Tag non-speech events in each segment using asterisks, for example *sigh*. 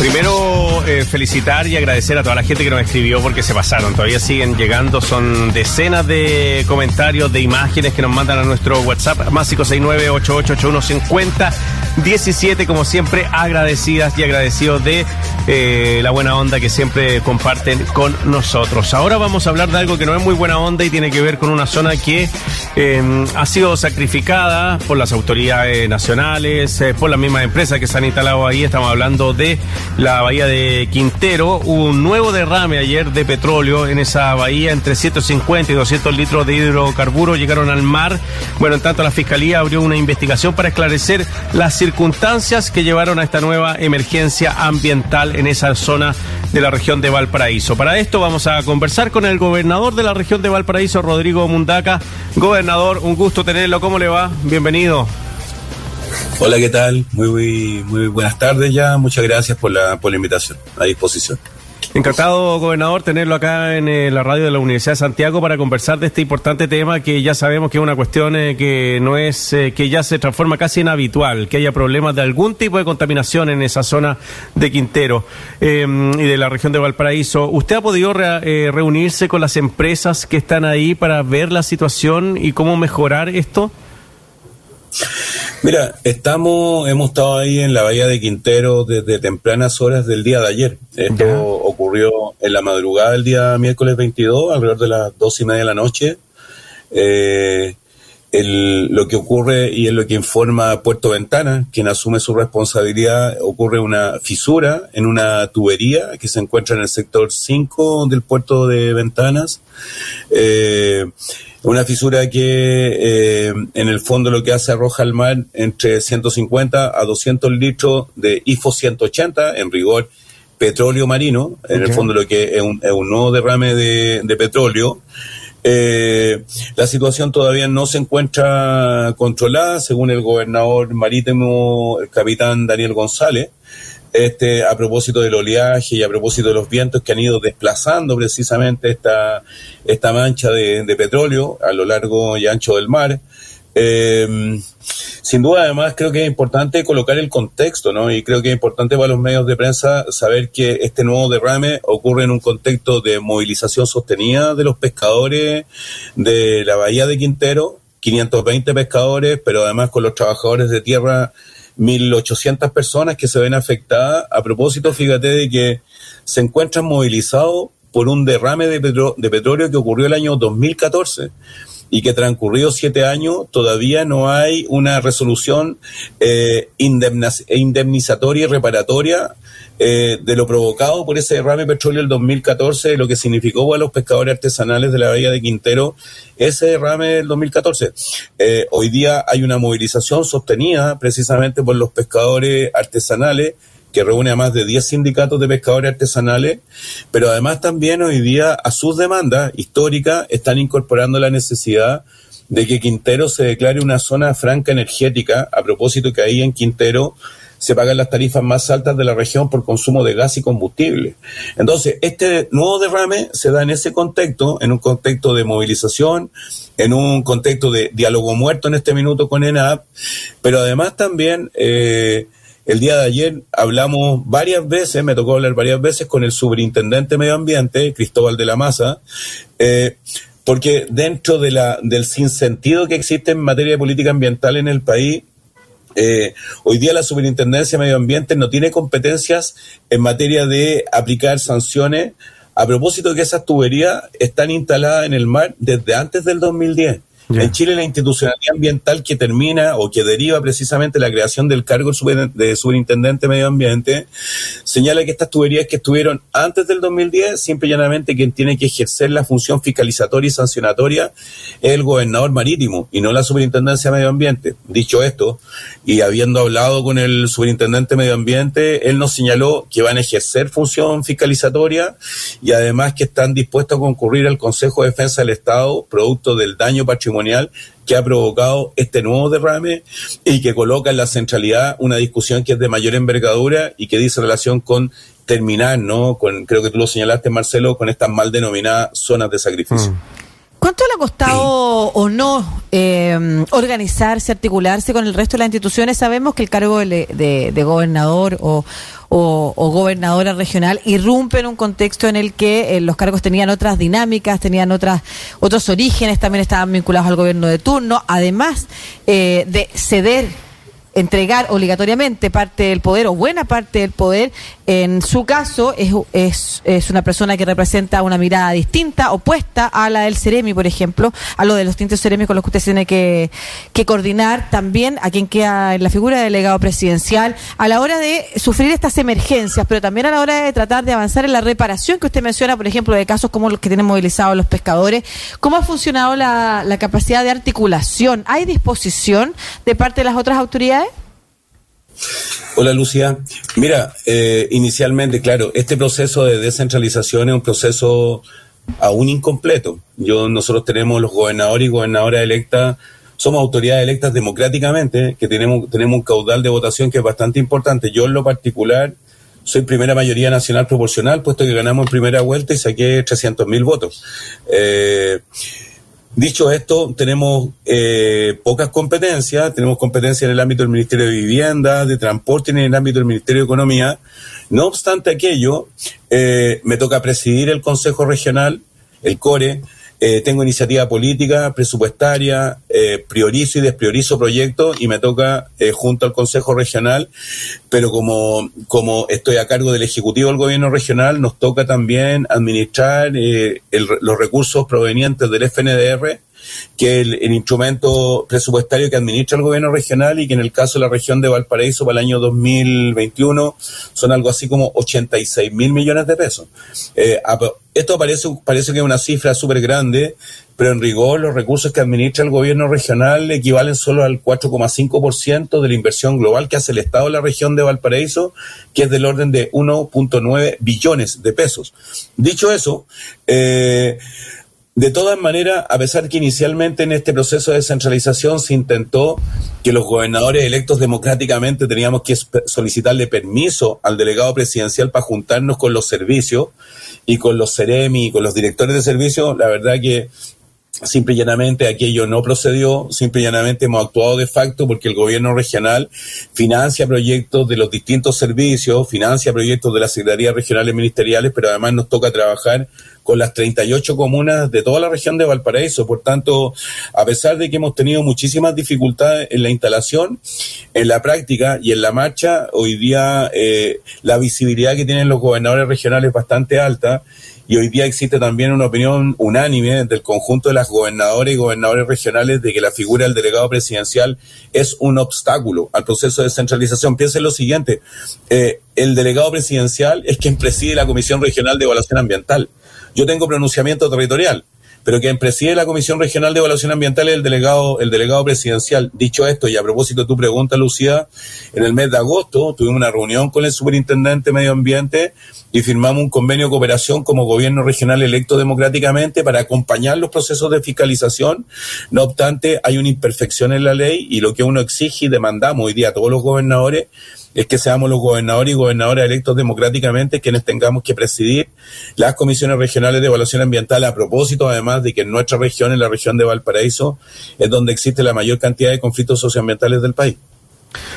Primero, eh, felicitar y agradecer a toda la gente que nos escribió porque se pasaron. Todavía siguen llegando. Son decenas de comentarios, de imágenes que nos mandan a nuestro WhatsApp. Más 569-8881-50. 17, como siempre, agradecidas y agradecidos de eh, la buena onda que siempre comparten con nosotros. Ahora vamos a hablar de algo que no es muy buena onda y tiene que ver con una zona que eh, ha sido sacrificada por las autoridades nacionales, eh, por las mismas empresas que se han instalado ahí. Estamos hablando de la bahía de Quintero. Hubo un nuevo derrame ayer de petróleo en esa bahía, entre 150 y 200 litros de hidrocarburos llegaron al mar. Bueno, en tanto la Fiscalía abrió una investigación para esclarecer las circunstancias que llevaron a esta nueva emergencia ambiental en esa zona de la región de Valparaíso. Para esto vamos a conversar con el gobernador de la región de Valparaíso, Rodrigo Mundaca. Gobernador, un gusto tenerlo. ¿Cómo le va? Bienvenido. Hola, ¿qué tal? Muy, muy, muy buenas tardes ya. Muchas gracias por la, por la invitación. A disposición. Encantado, gobernador, tenerlo acá en eh, la radio de la Universidad de Santiago para conversar de este importante tema que ya sabemos que es una cuestión eh, que no es, eh, que ya se transforma casi en habitual, que haya problemas de algún tipo de contaminación en esa zona de Quintero y de la región de Valparaíso. ¿Usted ha podido reunirse con las empresas que están ahí para ver la situación y cómo mejorar esto? Mira, estamos, hemos estado ahí en la bahía de Quintero desde tempranas horas del día de ayer. Esto ocurrió en la madrugada del día miércoles 22, alrededor de las dos y media de la noche. Eh, lo que ocurre y es lo que informa Puerto Ventana, quien asume su responsabilidad, ocurre una fisura en una tubería que se encuentra en el sector 5 del puerto de Ventanas. Eh, una fisura que eh, en el fondo lo que hace arroja al mar entre 150 a 200 litros de IFO 180, en rigor petróleo marino, en el fondo lo que es un, nuevo derrame de, petróleo. Eh, la situación todavía no se encuentra controlada, según el gobernador marítimo, el capitán Daniel González este, a propósito del oleaje y a propósito de los vientos que han ido desplazando precisamente esta, esta mancha de, petróleo a lo largo y ancho del mar. Em, sin duda, además, creo que es importante colocar el contexto, ¿no? Y creo que es importante para los medios de prensa saber que este nuevo derrame ocurre en un contexto de movilización sostenida de los pescadores de la bahía de Quintero, 520 pescadores, pero además con los trabajadores de tierra 1.800 personas que se ven afectadas. A propósito, fíjate de que se encuentran movilizados por un derrame de, de petróleo que ocurrió el año 2014 y que transcurridos siete años todavía no hay una resolución eh, indemnizatoria y reparatoria eh, de lo provocado por ese derrame de petróleo del 2014, lo que significó para los pescadores artesanales de la bahía de Quintero ese derrame del 2014. Eh, hoy día hay una movilización sostenida precisamente por los pescadores artesanales que reúne a más de 10 sindicatos de pescadores artesanales, pero además también hoy día a sus demandas históricas están incorporando la necesidad de que Quintero se declare una zona franca energética, a propósito que ahí en Quintero se pagan las tarifas más altas de la región por consumo de gas y combustible. Entonces, este nuevo derrame se da en ese contexto, en un contexto de movilización, en un contexto de diálogo muerto en este minuto con ENAP, pero además también eh, el día de ayer hablamos varias veces, me tocó hablar varias veces con el superintendente de medio ambiente, Cristóbal de la Maza, eh, porque dentro de la, del sinsentido que existe en materia de política ambiental en el país, eh, hoy día la Superintendencia de Medio Ambiente no tiene competencias en materia de aplicar sanciones a propósito de que esas tuberías están instaladas en el mar desde antes del 2010. En Chile la institucionalidad ambiental que termina o que deriva precisamente la creación del cargo de superintendente de medio ambiente señala que estas tuberías que estuvieron antes del 2010, simple y llanamente quien tiene que ejercer la función fiscalizatoria y sancionatoria es el gobernador marítimo y no la superintendencia de medio ambiente. Dicho esto, y habiendo hablado con el superintendente de medio ambiente, él nos señaló que van a ejercer función fiscalizatoria y además que están dispuestos a concurrir al Consejo de Defensa del Estado producto del daño patrimonial que ha provocado este nuevo derrame y que coloca en la centralidad una discusión que es de mayor envergadura y que dice relación con terminar, ¿no? Con, creo que tú lo señalaste, Marcelo, con estas mal denominadas zonas de sacrificio. Mm. ¿Cuánto le ha costado o no eh, organizarse, articularse con el resto de las instituciones? Sabemos que el cargo de, gobernador o, o, gobernadora regional, irrumpe en un contexto en el que eh, los cargos tenían otras dinámicas, tenían otras otros orígenes, también estaban vinculados al gobierno de turno, además eh, de ceder entregar obligatoriamente parte del poder o buena parte del poder, en su caso es, es, es, una persona que representa una mirada distinta, opuesta a la del Ceremi, por ejemplo, a lo de los tintes Ceremi con los que usted tiene que, que coordinar también a quien queda en la figura de delegado presidencial a la hora de sufrir estas emergencias, pero también a la hora de tratar de avanzar en la reparación que usted menciona, por ejemplo, de casos como los que tienen movilizados los pescadores. ¿Cómo ha funcionado la, la capacidad de articulación? ¿Hay disposición de parte de las otras autoridades? Hola Lucía. Mira, eh, inicialmente, claro, este proceso de descentralización es un proceso aún incompleto. Yo, nosotros tenemos los gobernadores y gobernadoras electas, somos autoridades electas democráticamente, que tenemos, tenemos un caudal de votación que es bastante importante. Yo en lo particular soy primera mayoría nacional proporcional, puesto que ganamos en primera vuelta y saqué 300 mil votos. Eh, Dicho esto, tenemos eh, pocas competencias, tenemos competencias en el ámbito del Ministerio de Vivienda, de Transporte y en el ámbito del Ministerio de Economía. No obstante aquello, eh, me toca presidir el Consejo Regional, el CORE, eh, tengo iniciativa política, presupuestaria, eh, priorizo y despriorizo proyectos y me toca eh, junto al Consejo Regional, pero como, como estoy a cargo del Ejecutivo del Gobierno Regional, nos toca también administrar los recursos provenientes del FNDR que el, instrumento presupuestario que administra el gobierno regional y que en el caso de la región de Valparaíso para el año 2021 son algo así como 86 mil millones de pesos. Eh, esto parece, parece que es una cifra súper grande, pero en rigor los recursos que administra el gobierno regional equivalen solo al 4,5% de la inversión global que hace el Estado de la región de Valparaíso, que es del orden de 1.9 billones de pesos. Dicho eso, eh, de todas maneras, a pesar que inicialmente en este proceso de descentralización se intentó que los gobernadores electos democráticamente teníamos que solicitarle permiso al delegado presidencial para juntarnos con los servicios y con los CEREMI y con los directores de servicios, la verdad que Simple y llanamente aquello no procedió, simple y llanamente hemos actuado de facto porque el gobierno regional financia proyectos de los distintos servicios, financia proyectos de las secretarías regionales ministeriales, pero además nos toca trabajar con las 38 comunas de toda la región de Valparaíso. Por tanto, a pesar de que hemos tenido muchísimas dificultades en la instalación, en la práctica y en la marcha, hoy día eh, la visibilidad que tienen los gobernadores regionales es bastante alta y hoy día existe también una opinión unánime del conjunto de las gobernadoras y gobernadores regionales de que la figura del delegado presidencial es un obstáculo al proceso de descentralización. Piensen lo siguiente, eh, el delegado presidencial es quien preside la Comisión Regional de Evaluación Ambiental. Yo tengo pronunciamiento territorial pero quien preside la Comisión Regional de Evaluación Ambiental es el delegado, el delegado presidencial. Dicho esto, y a propósito de tu pregunta, Lucía, en el mes de agosto tuvimos una reunión con el superintendente de Medio Ambiente y firmamos un convenio de cooperación como gobierno regional electo democráticamente para acompañar los procesos de fiscalización. No obstante, hay una imperfección en la ley y lo que uno exige y demandamos hoy día a todos los gobernadores es que seamos los gobernadores y gobernadoras electos democráticamente quienes tengamos que presidir las comisiones regionales de evaluación ambiental a propósito además de que en nuestra región, en la región de Valparaíso, es donde existe la mayor cantidad de conflictos socioambientales del país.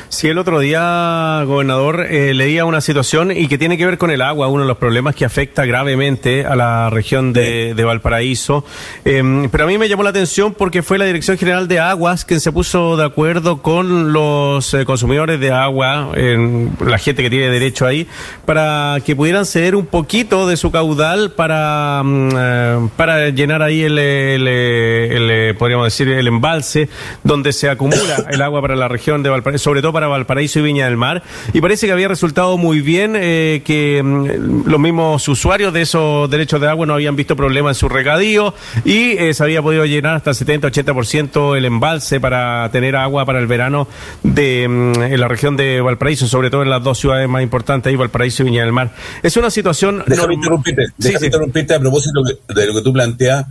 Sí, el otro día, gobernador, eh, leía una situación y que tiene que ver con el agua, uno de los problemas que afecta gravemente a la región de, Valparaíso. Em, pero a mí me llamó la atención porque fue la Dirección General de Aguas quien se puso de acuerdo con los eh, consumidores de agua, la gente que tiene derecho ahí, para que pudieran ceder un poquito de su caudal para, mm, eh, para llenar ahí el, el, podríamos decir, el embalse donde se acumula el agua para la región de Valparaíso sobre todo para Valparaíso y Viña del Mar. Y parece que había resultado muy bien eh, que mm, los mismos usuarios de esos derechos de agua no habían visto problemas en su regadío y eh, se había podido llenar hasta el 70-80% el embalse para tener agua para el verano de, mm, en la región de Valparaíso, sobre todo en las dos ciudades más importantes, ahí, Valparaíso y Viña del Mar. Es una situación... Déjame interrumpirte, déjame interrumpirte a propósito de lo que tú planteas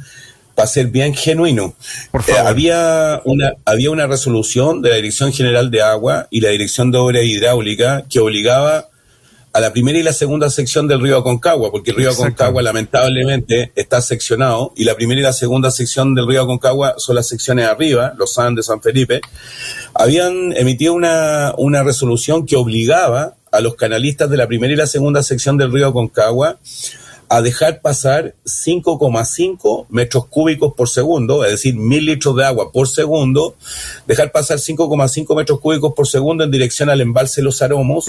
para ser bien genuino. Eh, había, una, había una resolución de la Dirección General de Agua y la Dirección de Obra Hidráulica que obligaba a la primera y la segunda sección del río Aconcagua, porque el río Aconcagua lamentablemente está seccionado y la primera y la segunda sección del río Aconcagua son las secciones arriba, los San de San Felipe, habían emitido una, una resolución que obligaba a los canalistas de la primera y la segunda sección del río Concagua a dejar pasar 5,5 metros cúbicos por segundo, es decir, mil litros de agua por segundo, dejar pasar 5,5 metros cúbicos por segundo en dirección al embalse Los Aromos,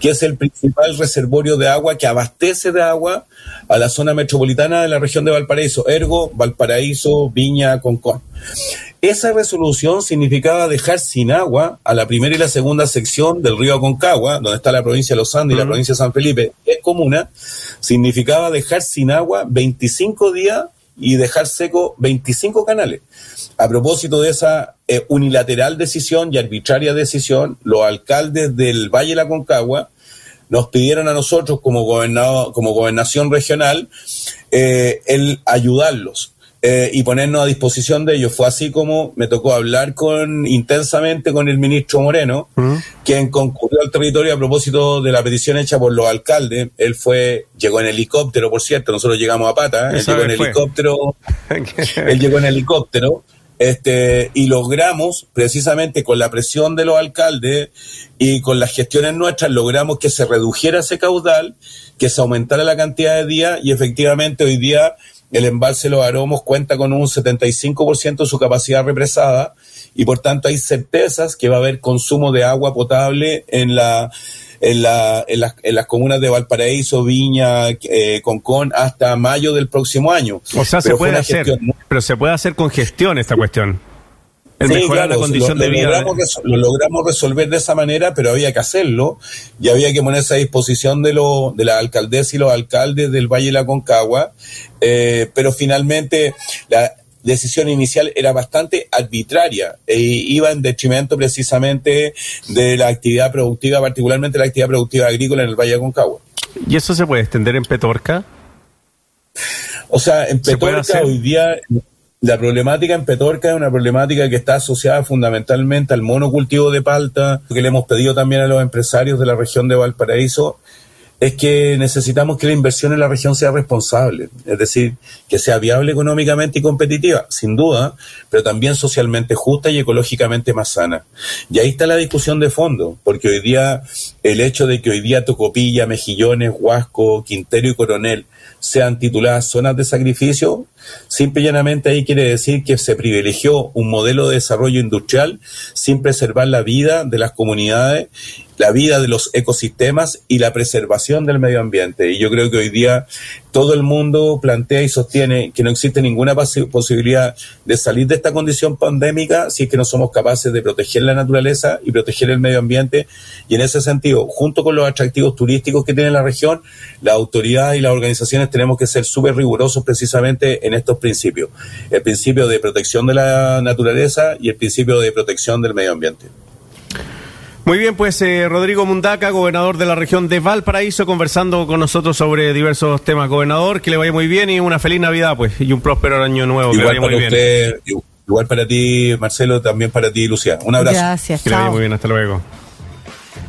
que es el principal reservorio de agua que abastece de agua a la zona metropolitana de la región de Valparaíso, ergo Valparaíso, Viña, Concón. Esa resolución significaba dejar sin agua a la primera y la segunda sección del río Aconcagua, donde está la provincia de Los Andes y la provincia de San Felipe, es comuna, significaba dejar sin agua 25 días y dejar seco 25 canales. A propósito de esa eh, unilateral decisión y arbitraria decisión, los alcaldes del Valle de la Concagua nos pidieron a nosotros como, gobernado, como gobernación regional eh, el ayudarlos eh, y ponernos a disposición de ellos. Fue así como me tocó hablar con intensamente con el ministro Moreno, mm. quien concurrió al territorio a propósito de la petición hecha por los alcaldes. Él fue, llegó en helicóptero, por cierto, nosotros llegamos a pata, ¿eh? él llegó en helicóptero, *laughs* él llegó en helicóptero. Este, y logramos, precisamente con la presión de los alcaldes y con las gestiones nuestras, logramos que se redujera ese caudal, que se aumentara la cantidad de días y efectivamente hoy día el embalse Los Aromos cuenta con un 75% de su capacidad represada y por tanto hay certezas que va a haber consumo de agua potable en la en, la, en, las, en las comunas de Valparaíso, Viña, eh, Concón, hasta mayo del próximo año. O sea, se puede hacer, pero se puede hacer con gestión esta cuestión sí, claro, condición lo, de vida. Logramos, lo logramos resolver de esa manera, pero había que hacerlo y había que ponerse a disposición de, lo, de la alcaldesa y los alcaldes del Valle de la Concagua, eh, pero finalmente la decisión inicial era bastante arbitraria e iba en detrimento precisamente de la actividad productiva, particularmente la actividad productiva agrícola en el Valle de Concagua. ¿Y eso se puede extender en Petorca? O sea, en Petorca hoy día la problemática en Petorca es una problemática que está asociada fundamentalmente al monocultivo de palta, que le hemos pedido también a los empresarios de la región de Valparaíso, es que necesitamos que la inversión en la región sea responsable, es decir, que sea viable económicamente y competitiva, sin duda, pero también socialmente justa y ecológicamente más sana. Y ahí está la discusión de fondo, porque hoy día el hecho de que hoy día Tocopilla, Mejillones, Huasco, Quintero y Coronel sean tituladas zonas de sacrificio, simple y llanamente ahí quiere decir que se privilegió un modelo de desarrollo industrial sin preservar la vida de las comunidades la vida de los ecosistemas y la preservación del medio ambiente. Y yo creo que hoy día todo el mundo plantea y sostiene que no existe ninguna posibilidad de salir de esta condición pandémica si es que no somos capaces de proteger la naturaleza y proteger el medio ambiente. Y en ese sentido, junto con los atractivos turísticos que tiene la región, la autoridad y las organizaciones tenemos que ser súper rigurosos precisamente en estos principios. El principio de protección de la naturaleza y el principio de protección del medio ambiente. Muy bien, pues eh, Rodrigo Mundaca, gobernador de la región de Valparaíso, conversando con nosotros sobre diversos temas. Gobernador, que le vaya muy bien y una feliz Navidad, pues, y un próspero año nuevo. Igual que vaya muy bien. Igual para ti, Marcelo, también para ti, Lucía. Un abrazo. Gracias. Que le vaya muy bien, hasta luego.